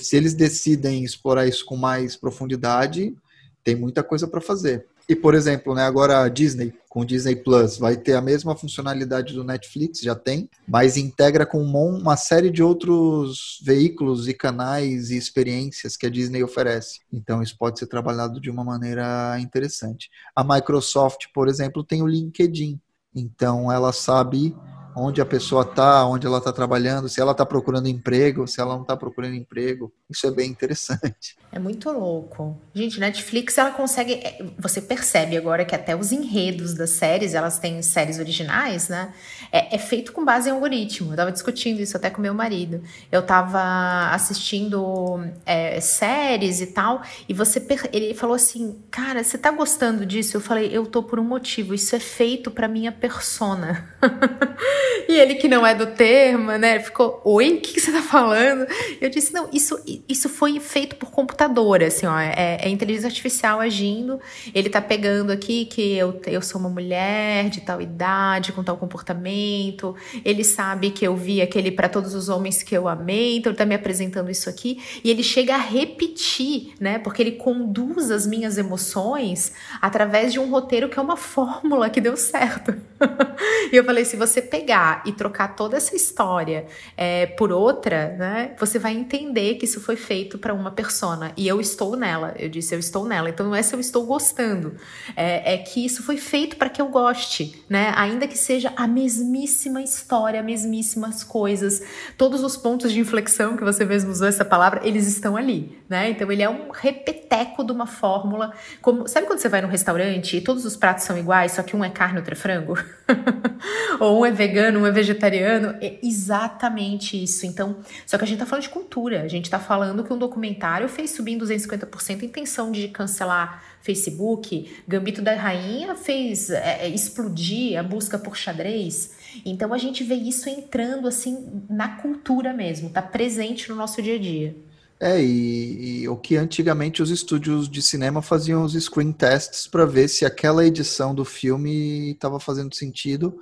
Se eles decidem explorar isso com mais profundidade, tem muita coisa para fazer. E, por exemplo, né, agora a Disney, com o Disney Plus, vai ter a mesma funcionalidade do Netflix, já tem, mas integra com uma série de outros veículos e canais e experiências que a Disney oferece. Então, isso pode ser trabalhado de uma maneira interessante. A Microsoft, por exemplo, tem o LinkedIn. Então, ela sabe onde a pessoa está, onde ela está trabalhando, se ela está procurando emprego, se ela não está procurando emprego. Isso é bem interessante. É muito louco. Gente, Netflix, ela consegue. É, você percebe agora que até os enredos das séries, elas têm séries originais, né? É, é feito com base em algoritmo. Eu tava discutindo isso até com meu marido. Eu tava assistindo é, séries e tal, e você. Ele falou assim: Cara, você tá gostando disso? Eu falei: Eu tô por um motivo. Isso é feito para minha persona. e ele, que não é do termo, né? Ficou: Oi, o que, que você tá falando? Eu disse: Não, isso, isso foi feito por computador assim, ó, é, é, inteligência artificial agindo. Ele tá pegando aqui que eu, eu sou uma mulher de tal idade, com tal comportamento. Ele sabe que eu vi aquele para todos os homens que eu amei, então ele tá me apresentando isso aqui. E ele chega a repetir, né? Porque ele conduz as minhas emoções através de um roteiro que é uma fórmula que deu certo. e eu falei: se você pegar e trocar toda essa história é, por outra, né? Você vai entender que isso foi feito para uma persona e eu estou nela. Eu disse, eu estou nela. Então não é se eu estou gostando, é, é que isso foi feito para que eu goste, né? Ainda que seja a mesmíssima história, as mesmíssimas coisas, todos os pontos de inflexão que você mesmo usou essa palavra, eles estão ali, né? Então ele é um repeteco de uma fórmula. Como, sabe quando você vai no restaurante e todos os pratos são iguais, só que um é carne, outro é frango? Ou um é vegano, um é vegetariano? É exatamente isso. Então, só que a gente tá falando de cultura, a gente tá falando que um documentário fez subir em 250% a intenção de cancelar Facebook. Gambito da Rainha fez é, é, explodir a busca por xadrez. Então a gente vê isso entrando assim na cultura mesmo, tá presente no nosso dia a dia. É, e, e, o que antigamente os estúdios de cinema faziam os screen tests para ver se aquela edição do filme estava fazendo sentido.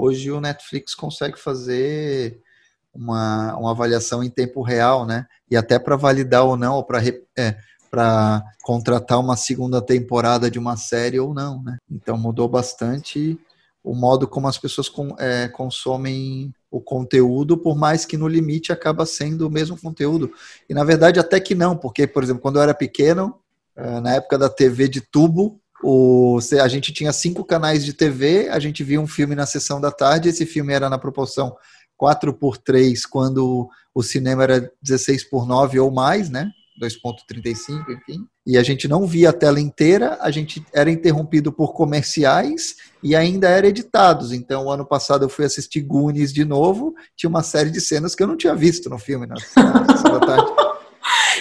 Hoje o Netflix consegue fazer uma, uma avaliação em tempo real, né? E até para validar ou não, ou para é, para contratar uma segunda temporada de uma série ou não, né? Então mudou bastante o modo como as pessoas com, é, consomem o conteúdo, por mais que no limite acaba sendo o mesmo conteúdo. E na verdade até que não, porque, por exemplo, quando eu era pequeno, é, na época da TV de tubo, o, a gente tinha cinco canais de TV, a gente via um filme na sessão da tarde, esse filme era na proporção 4 por 3 quando o cinema era 16 por 9 ou mais, né? 2.35, enfim. E a gente não via a tela inteira, a gente era interrompido por comerciais e ainda era editados. Então, ano passado eu fui assistir Goonies de novo, tinha uma série de cenas que eu não tinha visto no filme na, na da tarde.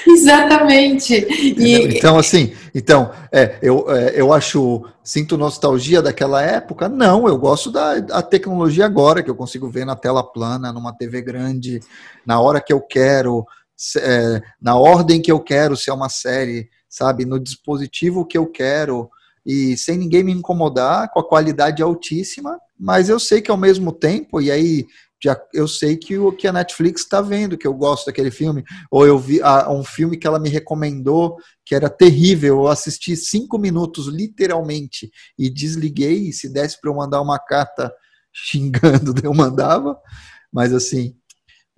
Exatamente. E... Então, assim, então, é, eu, é, eu acho, sinto nostalgia daquela época? Não, eu gosto da a tecnologia agora, que eu consigo ver na tela plana, numa TV grande, na hora que eu quero, é, na ordem que eu quero, se é uma série, sabe, no dispositivo que eu quero, e sem ninguém me incomodar, com a qualidade altíssima, mas eu sei que ao mesmo tempo, e aí já eu sei que o que a Netflix está vendo, que eu gosto daquele filme, ou eu vi ah, um filme que ela me recomendou que era terrível, eu assisti cinco minutos literalmente e desliguei, e se desse para eu mandar uma carta xingando, eu mandava, mas assim,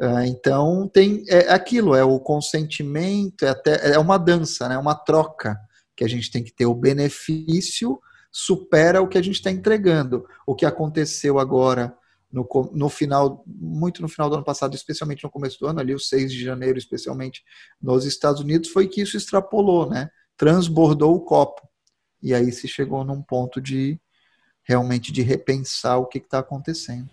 ah, então tem é aquilo, é o consentimento, é até é uma dança, né, uma troca que a gente tem que ter. O benefício supera o que a gente está entregando. O que aconteceu agora no, no final, muito no final do ano passado, especialmente no começo do ano, ali o 6 de janeiro, especialmente nos Estados Unidos, foi que isso extrapolou, né? Transbordou o copo. E aí se chegou num ponto de realmente de repensar o que está acontecendo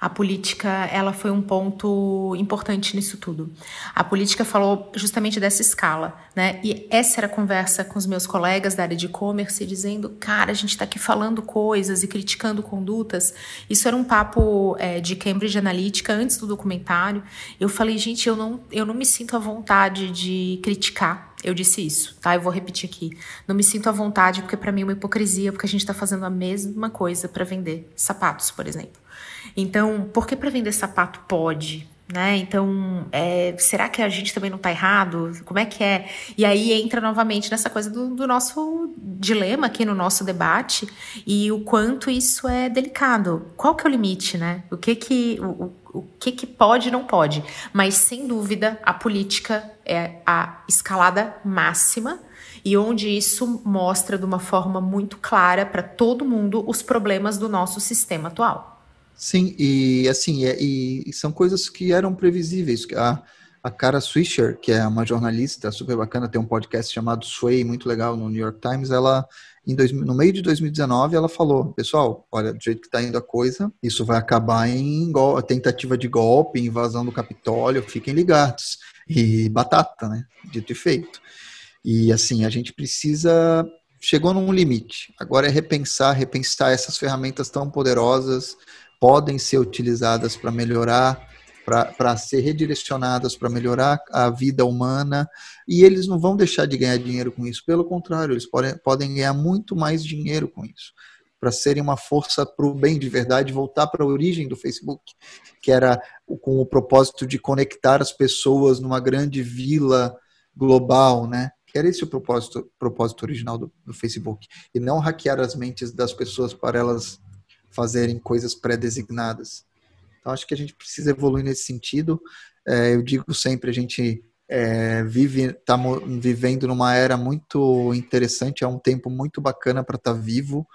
a política ela foi um ponto importante nisso tudo. A política falou justamente dessa escala, né? E essa era a conversa com os meus colegas da área de e-commerce, dizendo, cara, a gente está aqui falando coisas e criticando condutas. Isso era um papo é, de Cambridge Analytica antes do documentário. Eu falei, gente, eu não, eu não me sinto à vontade de criticar eu disse isso, tá? Eu vou repetir aqui. Não me sinto à vontade porque para mim é uma hipocrisia, porque a gente está fazendo a mesma coisa para vender sapatos, por exemplo. Então, por que para vender sapato pode? né? Então, é, será que a gente também não está errado? Como é que é? E aí entra novamente nessa coisa do, do, nosso dilema aqui no nosso debate e o quanto isso é delicado. Qual que é o limite, né? O que que o, o que que pode e não pode? Mas sem dúvida a política é a escalada máxima e onde isso mostra de uma forma muito clara para todo mundo os problemas do nosso sistema atual. Sim, e assim, é, e, e são coisas que eram previsíveis. A, a Cara Swisher, que é uma jornalista super bacana, tem um podcast chamado Sway, muito legal no New York Times, ela em dois, no meio de 2019 ela falou, pessoal, olha, do jeito que está indo a coisa, isso vai acabar em tentativa de golpe, invasão do Capitólio, fiquem ligados. E batata, né? Dito e feito. E assim, a gente precisa chegou num limite. Agora é repensar, repensar essas ferramentas tão poderosas, podem ser utilizadas para melhorar, para ser redirecionadas para melhorar a vida humana, e eles não vão deixar de ganhar dinheiro com isso, pelo contrário, eles podem, podem ganhar muito mais dinheiro com isso, para serem uma força para o bem de verdade, voltar para a origem do Facebook, que era com o propósito de conectar as pessoas numa grande vila global, né? Que era esse o propósito, propósito original do, do Facebook, e não hackear as mentes das pessoas para elas fazerem coisas pré-designadas. Então, acho que a gente precisa evoluir nesse sentido. É, eu digo sempre, a gente é, vive, está vivendo numa era muito interessante, é um tempo muito bacana para estar tá vivo.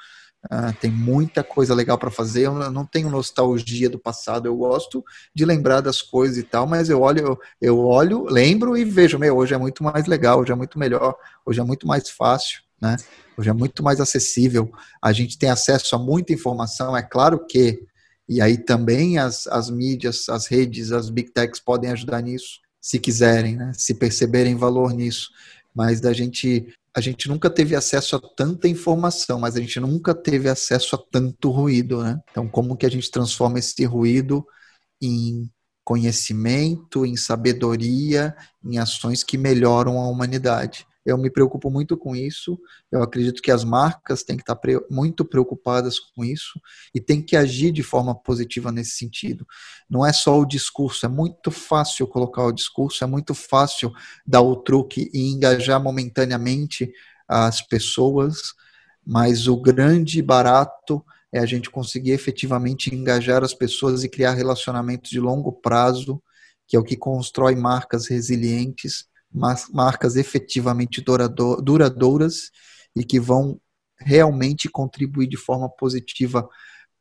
Uh, tem muita coisa legal para fazer. Eu não tenho nostalgia do passado. Eu gosto de lembrar das coisas e tal, mas eu olho, eu olho, lembro e vejo, meu, hoje é muito mais legal, hoje é muito melhor, hoje é muito mais fácil, né? hoje é muito mais acessível, a gente tem acesso a muita informação, é claro que, e aí também as, as mídias, as redes, as big techs podem ajudar nisso, se quiserem, né? se perceberem valor nisso, mas da gente, a gente nunca teve acesso a tanta informação, mas a gente nunca teve acesso a tanto ruído, né? Então, como que a gente transforma esse ruído em conhecimento, em sabedoria, em ações que melhoram a humanidade? Eu me preocupo muito com isso. Eu acredito que as marcas têm que estar pre muito preocupadas com isso e têm que agir de forma positiva nesse sentido. Não é só o discurso, é muito fácil colocar o discurso, é muito fácil dar o truque e engajar momentaneamente as pessoas, mas o grande barato é a gente conseguir efetivamente engajar as pessoas e criar relacionamentos de longo prazo, que é o que constrói marcas resilientes marcas efetivamente duradouras e que vão realmente contribuir de forma positiva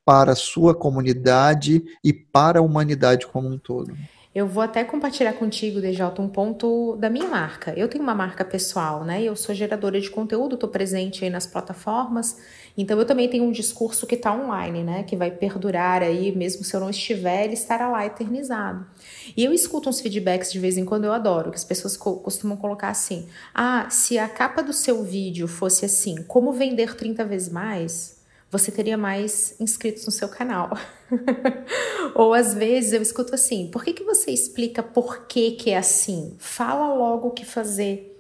para a sua comunidade e para a humanidade como um todo. Eu vou até compartilhar contigo, DJ, um ponto da minha marca. Eu tenho uma marca pessoal, né? Eu sou geradora de conteúdo, estou presente aí nas plataformas. Então eu também tenho um discurso que está online, né? Que vai perdurar aí, mesmo se eu não estiver, ele estará lá eternizado. E eu escuto uns feedbacks de vez em quando, eu adoro, que as pessoas co costumam colocar assim: ah, se a capa do seu vídeo fosse assim, como vender 30 vezes mais? Você teria mais inscritos no seu canal. Ou às vezes eu escuto assim: por que, que você explica por que, que é assim? Fala logo o que fazer.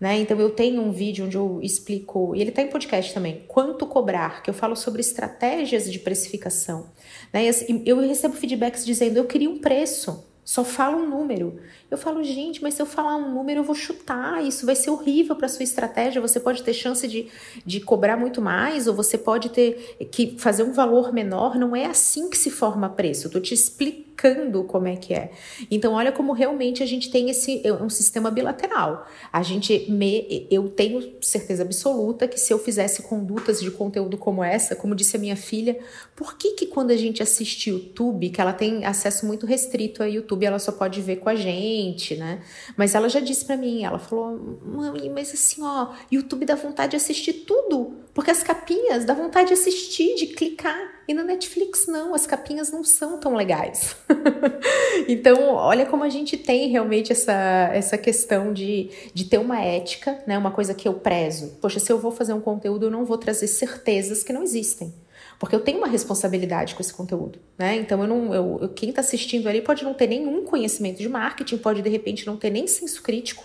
Né? Então eu tenho um vídeo onde eu explico, e ele está em podcast também, quanto cobrar, que eu falo sobre estratégias de precificação. Né? Assim, eu recebo feedbacks dizendo: eu queria um preço. Só fala um número. Eu falo, gente, mas se eu falar um número, eu vou chutar. Isso vai ser horrível para sua estratégia. Você pode ter chance de, de cobrar muito mais, ou você pode ter que fazer um valor menor. Não é assim que se forma preço. Eu tô te explicando explicando como é que é. Então, olha como realmente a gente tem esse é um sistema bilateral. A gente me, eu tenho certeza absoluta que se eu fizesse condutas de conteúdo como essa, como disse a minha filha, por que que quando a gente assiste YouTube, que ela tem acesso muito restrito a YouTube, ela só pode ver com a gente, né? Mas ela já disse para mim, ela falou, mãe, mas assim, ó, YouTube dá vontade de assistir tudo, porque as capinhas dá vontade de assistir, de clicar. E na Netflix não, as capinhas não são tão legais. então, olha como a gente tem realmente essa, essa questão de, de ter uma ética, né? Uma coisa que eu prezo. Poxa, se eu vou fazer um conteúdo, eu não vou trazer certezas que não existem. Porque eu tenho uma responsabilidade com esse conteúdo, né? Então eu não, eu, eu quem está assistindo ali pode não ter nenhum conhecimento de marketing, pode de repente não ter nem senso crítico.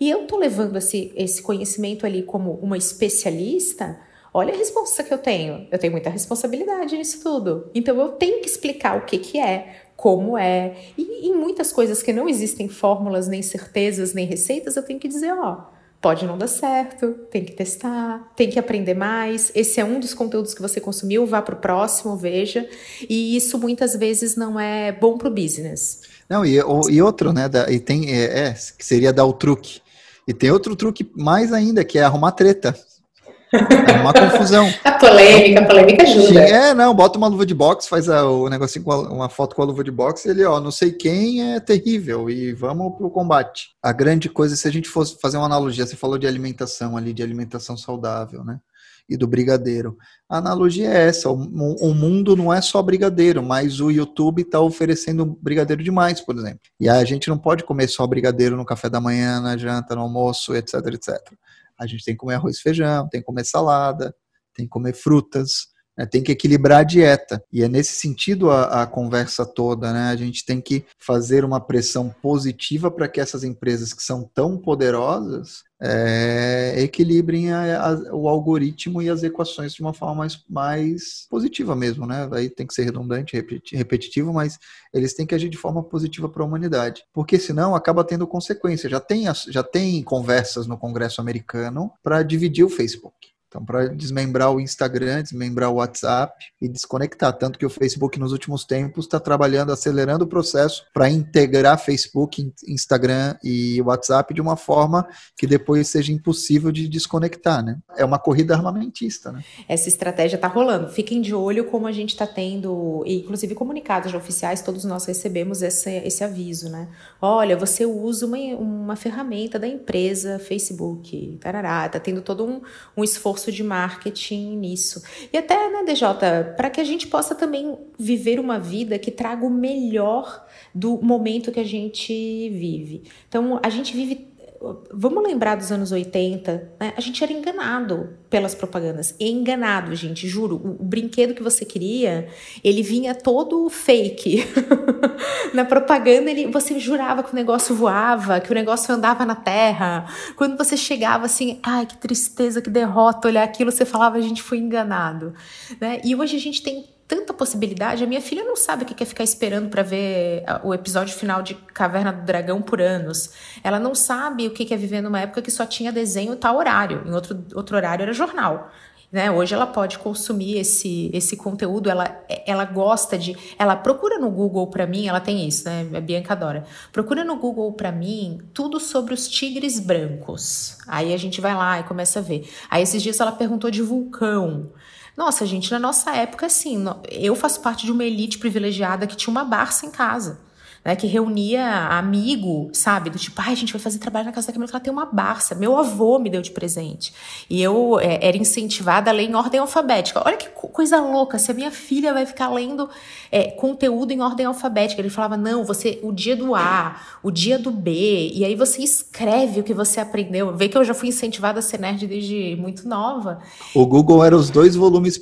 E eu tô levando esse, esse conhecimento ali como uma especialista Olha a resposta que eu tenho. Eu tenho muita responsabilidade nisso tudo. Então eu tenho que explicar o que, que é, como é. E em muitas coisas que não existem fórmulas, nem certezas, nem receitas, eu tenho que dizer, ó, pode não dar certo, tem que testar, tem que aprender mais. Esse é um dos conteúdos que você consumiu, vá para o próximo, veja. E isso muitas vezes não é bom para o business. Não, e, e outro, né? Da, e tem, é, é, que seria dar o truque. E tem outro truque mais ainda, que é arrumar treta. É uma confusão. A polêmica, a polêmica ajuda. É, não, bota uma luva de boxe, faz a, o negocinho com a, uma foto com a luva de boxe e ele, ó, não sei quem é terrível e vamos pro combate. A grande coisa, se a gente fosse fazer uma analogia, você falou de alimentação ali, de alimentação saudável, né? E do brigadeiro. A analogia é essa: o, o mundo não é só brigadeiro, mas o YouTube está oferecendo brigadeiro demais, por exemplo. E a gente não pode comer só brigadeiro no café da manhã, na janta, no almoço, etc, etc a gente tem que comer arroz e feijão, tem que comer salada, tem que comer frutas, né? tem que equilibrar a dieta. E é nesse sentido a, a conversa toda, né? A gente tem que fazer uma pressão positiva para que essas empresas que são tão poderosas é, equilibrem a, a, o algoritmo e as equações de uma forma mais, mais positiva mesmo, né? Aí tem que ser redundante, repetitivo, mas eles têm que agir de forma positiva para a humanidade, porque senão acaba tendo consequência. Já tem, já tem conversas no Congresso americano para dividir o Facebook. Então, para desmembrar o Instagram, desmembrar o WhatsApp e desconectar. Tanto que o Facebook, nos últimos tempos, está trabalhando, acelerando o processo para integrar Facebook, Instagram e WhatsApp de uma forma que depois seja impossível de desconectar. Né? É uma corrida armamentista. Né? Essa estratégia está rolando. Fiquem de olho como a gente está tendo, inclusive comunicados oficiais, todos nós recebemos esse, esse aviso. Né? Olha, você usa uma, uma ferramenta da empresa Facebook, tarará, está tendo todo um, um esforço esforço de marketing nisso. E até, né, DJ, para que a gente possa também viver uma vida que traga o melhor do momento que a gente vive. Então, a gente vive vamos lembrar dos anos 80, né? A gente era enganado pelas propagandas. Enganado, gente, juro. O, o brinquedo que você queria, ele vinha todo fake. na propaganda, ele, você jurava que o negócio voava, que o negócio andava na terra. Quando você chegava assim, ai, que tristeza, que derrota, olhar aquilo, você falava, a gente foi enganado. Né? E hoje a gente tem tanta possibilidade. A minha filha não sabe o que é ficar esperando para ver o episódio final de Caverna do Dragão por anos. Ela não sabe o que é viver numa época que só tinha desenho tal horário. Em outro, outro horário era jornal. Né? Hoje ela pode consumir esse, esse conteúdo, ela, ela gosta de. Ela procura no Google para mim, ela tem isso, né? A Bianca adora. Procura no Google para mim tudo sobre os tigres brancos. Aí a gente vai lá e começa a ver. Aí esses dias ela perguntou de vulcão. Nossa, gente, na nossa época, assim, eu faço parte de uma elite privilegiada que tinha uma Barça em casa né, que reunia amigo, sabe? Do tipo, ai, a gente vai fazer trabalho na casa da Camila, ela tem uma Barça. Meu avô me deu de presente. E eu é, era incentivada a ler em ordem alfabética. Olha que coisa louca, se a minha filha vai ficar lendo é, conteúdo em ordem alfabética. Ele falava, não, você, o dia do A, o dia do B, e aí você escreve o que você aprendeu. Vê que eu já fui incentivada a ser nerd desde muito nova. O Google era os dois volumes,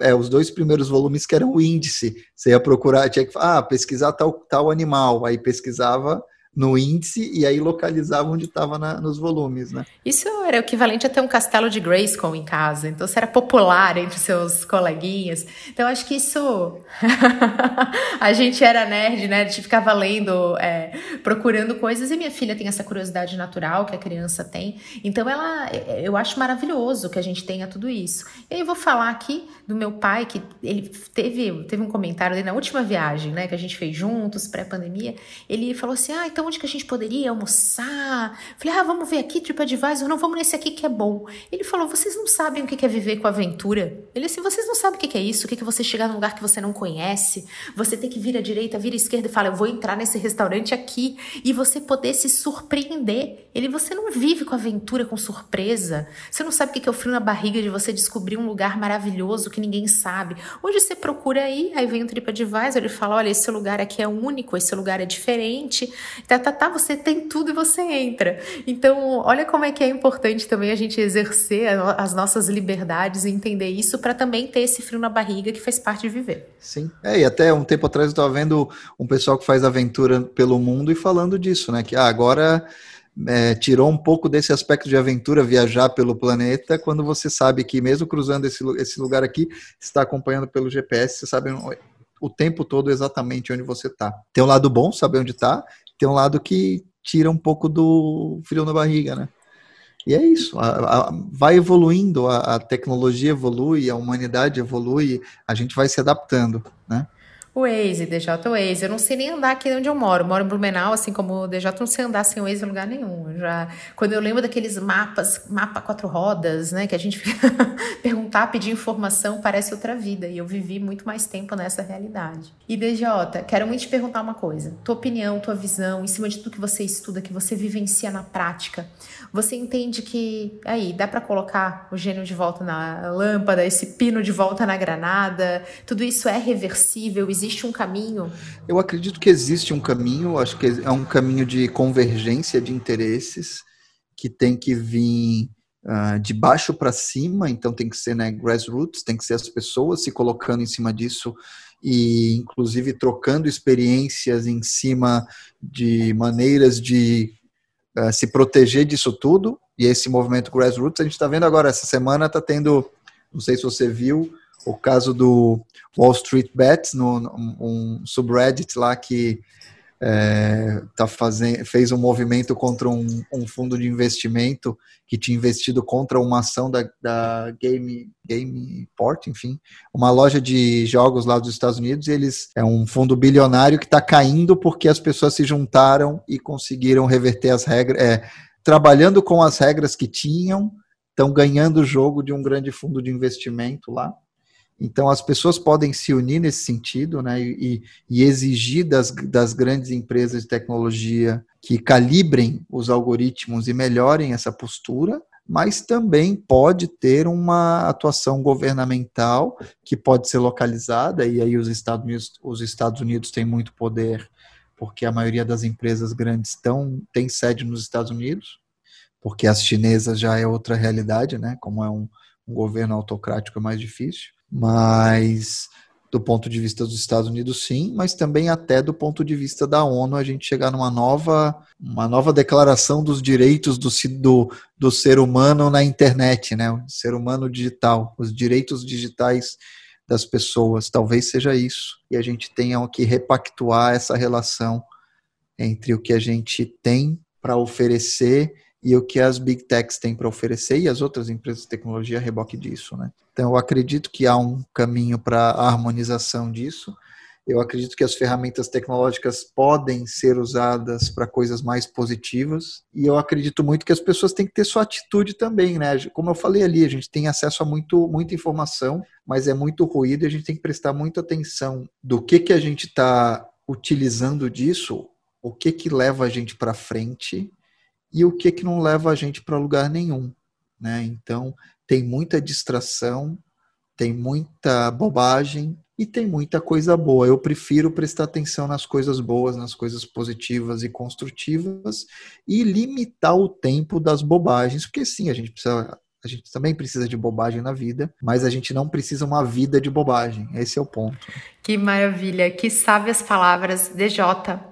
é, os dois primeiros volumes que eram o índice. Você ia procurar, tinha que ah, pesquisar tal, tal animal, aí pesquisava no índice e aí localizava onde estava nos volumes, né? Isso era o equivalente a ter um castelo de Grayskull em casa. Então, você era popular entre seus coleguinhas. Então, acho que isso... a gente era nerd, né? A gente ficava lendo, é, procurando coisas. E minha filha tem essa curiosidade natural que a criança tem. Então, ela... Eu acho maravilhoso que a gente tenha tudo isso. E aí, eu vou falar aqui do meu pai, que ele teve, teve um comentário na última viagem, né? Que a gente fez juntos, pré-pandemia. Ele falou assim, ah, então onde que a gente poderia almoçar? Falei, ah, vamos ver aqui, TripAdvisor, não, vamos nesse aqui que é bom. Ele falou, vocês não sabem o que é viver com aventura? Ele assim, vocês não sabem o que é isso, o que é você chegar num lugar que você não conhece, você tem que vir à direita, vir à esquerda e falar, eu vou entrar nesse restaurante aqui, e você poder se surpreender. Ele, você não vive com aventura, com surpresa, você não sabe o que é o frio na barriga de você descobrir um lugar maravilhoso que ninguém sabe. Hoje você procura aí, aí vem o TripAdvisor e fala, olha, esse lugar aqui é único, esse lugar é diferente, tá, tá, tá, você tem tudo e você entra. Então, olha como é que é importante também a gente exercer as nossas liberdades e entender isso para também ter esse frio na barriga que faz parte de viver. Sim, é, e até um tempo atrás eu estava vendo um pessoal que faz aventura pelo mundo e falando disso, né? Que ah, agora é, tirou um pouco desse aspecto de aventura, viajar pelo planeta, quando você sabe que mesmo cruzando esse, esse lugar aqui, está acompanhando pelo GPS, você sabe o tempo todo exatamente onde você está. Tem um lado bom, saber onde está, tem um lado que tira um pouco do frio na barriga, né? E é isso, a, a, vai evoluindo, a, a, tecnologia evolui, a humanidade evolui, a gente vai se adaptando, né? Waze, DJ Waze. Eu não sei nem andar aqui onde eu moro. Eu moro em Blumenau, assim como o DJ, não sei andar sem Waze em lugar nenhum. Eu já, quando eu lembro daqueles mapas, mapa quatro rodas, né, que a gente fica perguntar, pedir informação, parece outra vida. E eu vivi muito mais tempo nessa realidade. E DJ, quero muito te perguntar uma coisa. Tua opinião, tua visão, em cima de tudo que você estuda, que você vivencia na prática. Você entende que aí dá para colocar o gênio de volta na lâmpada, esse pino de volta na granada? Tudo isso é reversível? Existe existe um caminho? Eu acredito que existe um caminho, acho que é um caminho de convergência de interesses que tem que vir uh, de baixo para cima, então tem que ser né, grassroots, tem que ser as pessoas se colocando em cima disso e inclusive trocando experiências em cima de maneiras de uh, se proteger disso tudo. E esse movimento grassroots, a gente está vendo agora, essa semana está tendo, não sei se você viu, o caso do Wall Street Bets, no, um subreddit lá que é, tá fazendo, fez um movimento contra um, um, fundo de investimento que tinha investido contra uma ação da, da Game, Gameport, enfim, uma loja de jogos lá dos Estados Unidos. eles é um fundo bilionário que está caindo porque as pessoas se juntaram e conseguiram reverter as regras, é, trabalhando com as regras que tinham, estão ganhando o jogo de um grande fundo de investimento lá. Então, as pessoas podem se unir nesse sentido né, e, e, exigir das, das grandes empresas de tecnologia que calibrem os algoritmos e melhorem essa postura, mas também pode ter uma atuação governamental que pode ser localizada, e aí os Estados Unidos, os Estados Unidos têm muito poder, porque a maioria das empresas grandes estão, tem sede nos Estados Unidos, porque as chinesas já é outra realidade, né? Como é um, um governo autocrático é mais difícil mas do ponto de vista dos Estados Unidos, sim, mas também até do ponto de vista da ONU, a gente chegar numa nova, uma nova declaração dos direitos do, do, do ser humano na internet, né? O ser humano digital, os direitos digitais das pessoas, talvez seja isso. E a gente tenha que repactuar essa relação entre o que a gente tem para oferecer e o que as big techs têm para oferecer e as outras empresas de tecnologia reboque disso, né? Então eu acredito que há um caminho para a harmonização disso. Eu acredito que as ferramentas tecnológicas podem ser usadas para coisas mais positivas e eu acredito muito que as pessoas têm que ter sua atitude também, né? Como eu falei ali, a gente tem acesso a muito, muita informação, mas é muito ruído e a gente tem que prestar muita atenção do que que a gente está utilizando disso, o que que leva a gente para frente e o que que não leva a gente para lugar nenhum, né? Então, tem muita distração, tem muita bobagem e tem muita coisa boa. Eu prefiro prestar atenção nas coisas boas, nas coisas positivas e construtivas e limitar o tempo das bobagens, porque sim, a gente precisa a gente também precisa de bobagem na vida, mas a gente não precisa uma vida de bobagem. Esse é o ponto. Que maravilha, que sábias palavras. DJ,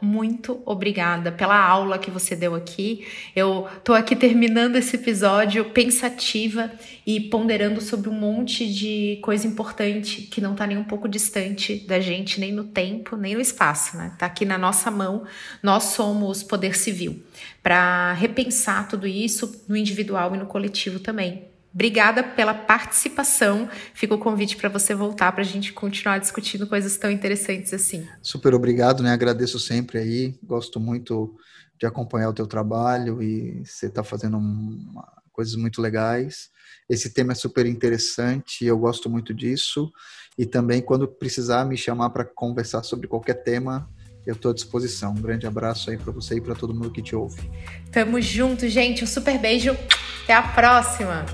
muito obrigada pela aula que você deu aqui. Eu tô aqui terminando esse episódio pensativa e ponderando sobre um monte de coisa importante que não tá nem um pouco distante da gente, nem no tempo, nem no espaço, né? Tá aqui na nossa mão. Nós somos poder civil para repensar tudo isso no individual e no coletivo também. Obrigada pela participação. Fica o convite para você voltar para a gente continuar discutindo coisas tão interessantes assim. Super obrigado, né? Agradeço sempre aí. Gosto muito de acompanhar o teu trabalho e você está fazendo uma, coisas muito legais. Esse tema é super interessante, eu gosto muito disso. E também, quando precisar me chamar para conversar sobre qualquer tema, eu estou à disposição. Um grande abraço aí para você e para todo mundo que te ouve. Tamo junto, gente. Um super beijo. Até a próxima.